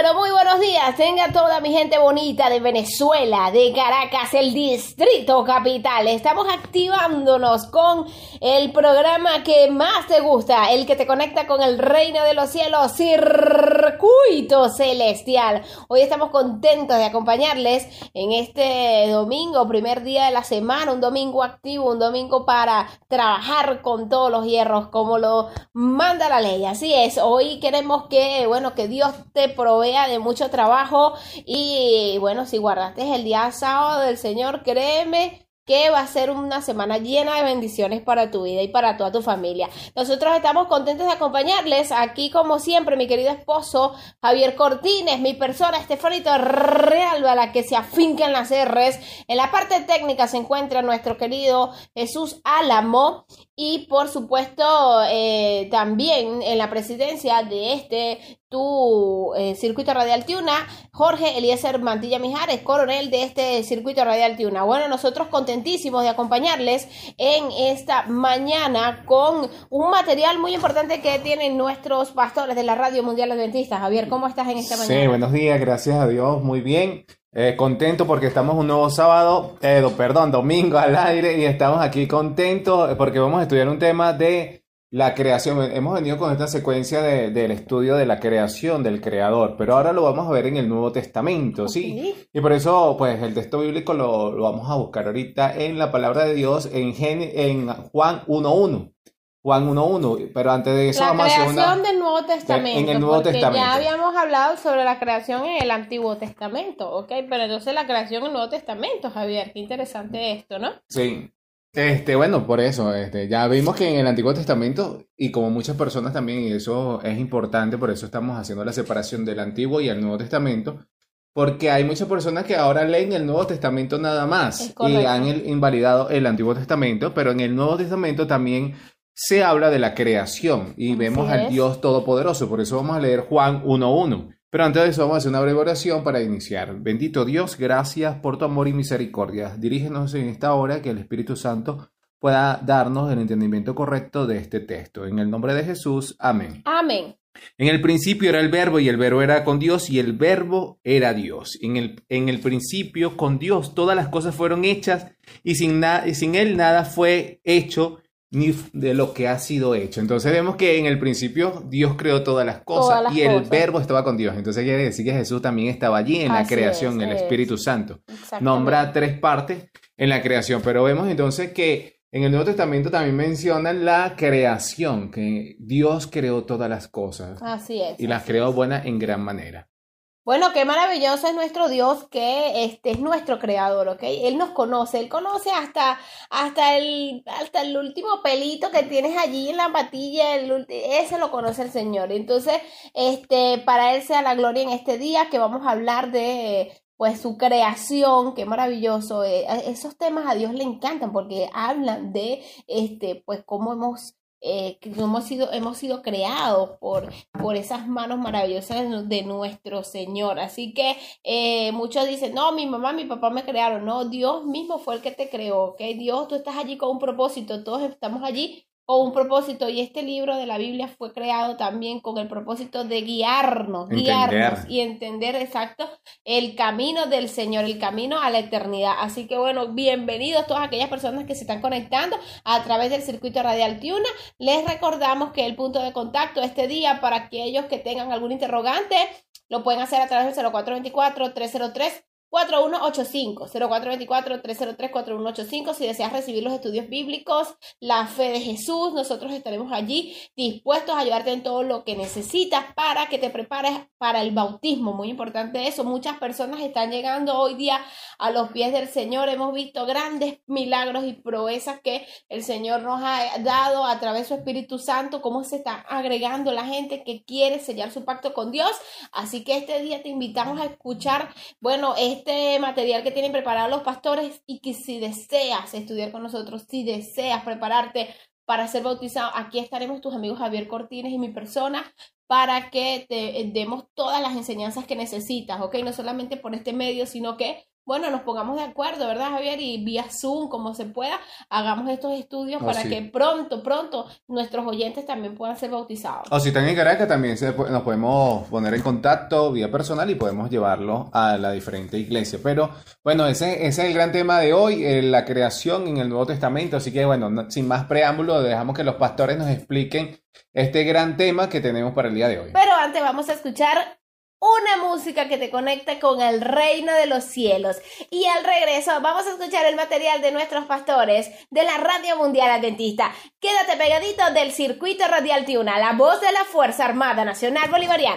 pero muy buenos días. Tenga toda mi gente bonita de Venezuela, de Caracas, el distrito capital. Estamos activándonos con el programa que más te gusta, el que te conecta con el reino de los cielos, Circuito Celestial. Hoy estamos contentos de acompañarles en este domingo, primer día de la semana, un domingo activo, un domingo para trabajar con todos los hierros como lo manda la ley. Así es, hoy queremos que, bueno, que Dios te provea de mucho trabajo y bueno, si guardaste el día sábado del Señor, créeme que va a ser una semana llena de bendiciones para tu vida y para toda tu familia. Nosotros estamos contentos de acompañarles aquí como siempre, mi querido esposo Javier Cortines, mi persona Estefanito Real, a la que se afinca en las R's. En la parte técnica se encuentra nuestro querido Jesús Álamo y por supuesto eh, también en la presidencia de este tu eh, circuito radial Tiuna, Jorge Eliezer Mantilla Mijares, coronel de este circuito radial Tiuna. Bueno, nosotros contentísimos de acompañarles en esta mañana con un material muy importante que tienen nuestros pastores de la Radio Mundial Adventista. Javier, ¿cómo estás en esta mañana? Sí, buenos días, gracias a Dios, muy bien. Eh, contento porque estamos un nuevo sábado, eh, perdón, domingo al aire y estamos aquí contentos porque vamos a estudiar un tema de la creación, hemos venido con esta secuencia del estudio de la creación del creador, pero ahora lo vamos a ver en el Nuevo Testamento, ¿sí? Y por eso, pues, el texto bíblico lo, vamos a buscar ahorita en la palabra de Dios en, en Juan 1.1. Juan 1.1, pero antes de eso la vamos a hacer una... del Nuevo Testamento. En el Nuevo porque Testamento. ya habíamos hablado sobre la creación en el Antiguo Testamento, ¿ok? Pero entonces la creación en el Nuevo Testamento, Javier, qué interesante esto, ¿no? Sí. Este, bueno, por eso, este, ya vimos que en el Antiguo Testamento, y como muchas personas también, y eso es importante, por eso estamos haciendo la separación del Antiguo y el Nuevo Testamento, porque hay muchas personas que ahora leen el Nuevo Testamento nada más y han invalidado el Antiguo Testamento, pero en el Nuevo Testamento también se habla de la creación y vemos al Dios Todopoderoso, por eso vamos a leer Juan 1.1. Pero antes de eso vamos a hacer una breve oración para iniciar. Bendito Dios, gracias por tu amor y misericordia. Dirígenos en esta hora que el Espíritu Santo pueda darnos el entendimiento correcto de este texto. En el nombre de Jesús, amén. Amén. En el principio era el verbo y el verbo era con Dios y el verbo era Dios. En el, en el principio con Dios todas las cosas fueron hechas y sin, y sin Él nada fue hecho ni de lo que ha sido hecho. Entonces vemos que en el principio Dios creó todas las cosas y el verbo estaba con Dios. Entonces quiere decir que Jesús también estaba allí en la creación, en el Espíritu Santo. Nombra tres partes en la creación, pero vemos entonces que en el Nuevo Testamento también mencionan la creación, que Dios creó todas las cosas. Así es. Y las creó buenas en gran manera. Bueno, qué maravilloso es nuestro Dios que este es nuestro creador, ¿ok? Él nos conoce, Él conoce hasta, hasta, el, hasta el último pelito que tienes allí en la patilla, ese lo conoce el Señor. Entonces, este, para Él sea la gloria en este día que vamos a hablar de pues su creación, qué maravilloso. Eh, esos temas a Dios le encantan porque hablan de este, pues cómo hemos eh, que hemos sido, hemos sido creados por, por esas manos maravillosas de nuestro Señor. Así que eh, muchos dicen, no, mi mamá, mi papá me crearon. No, Dios mismo fue el que te creó. Dios, tú estás allí con un propósito, todos estamos allí con un propósito y este libro de la Biblia fue creado también con el propósito de guiarnos, guiarnos y entender exacto el camino del Señor, el camino a la eternidad. Así que bueno, bienvenidos todas aquellas personas que se están conectando a través del circuito radial Tiuna. Les recordamos que el punto de contacto este día para aquellos que tengan algún interrogante lo pueden hacer a través del 0424 303 4185 0424 303 4185 si deseas recibir los estudios bíblicos, la fe de Jesús, nosotros estaremos allí dispuestos a ayudarte en todo lo que necesitas para que te prepares para el bautismo, muy importante eso, muchas personas están llegando hoy día a los pies del Señor, hemos visto grandes milagros y proezas que el Señor nos ha dado a través de su Espíritu Santo, cómo se está agregando la gente que quiere sellar su pacto con Dios, así que este día te invitamos a escuchar, bueno, este material que tienen preparado los pastores y que si deseas estudiar con nosotros, si deseas prepararte para ser bautizado, aquí estaremos tus amigos Javier Cortines y mi persona para que te demos todas las enseñanzas que necesitas, ¿ok? No solamente por este medio, sino que bueno, nos pongamos de acuerdo, ¿verdad, Javier? Y vía Zoom, como se pueda, hagamos estos estudios Oh, para sí. que pronto, pronto nuestros oyentes también puedan ser bautizados. O si están en Caracas, también se nos podemos poner en contacto vía personal y podemos llevarlo a la diferente iglesia. Pero bueno, ese, ese es el gran tema de hoy, eh, la creación en el Nuevo Testamento. Así que bueno, no- sin más preámbulo, dejamos que los pastores nos expliquen este gran tema que tenemos para el día de hoy. Pero antes vamos a escuchar una música que te conecte con el reino de los cielos. Y al regreso vamos a escuchar el material de nuestros pastores de la Radio Mundial Adventista. Quédate pegadito del circuito radial Tiuna, la voz de la Fuerza Armada Nacional Bolivariana.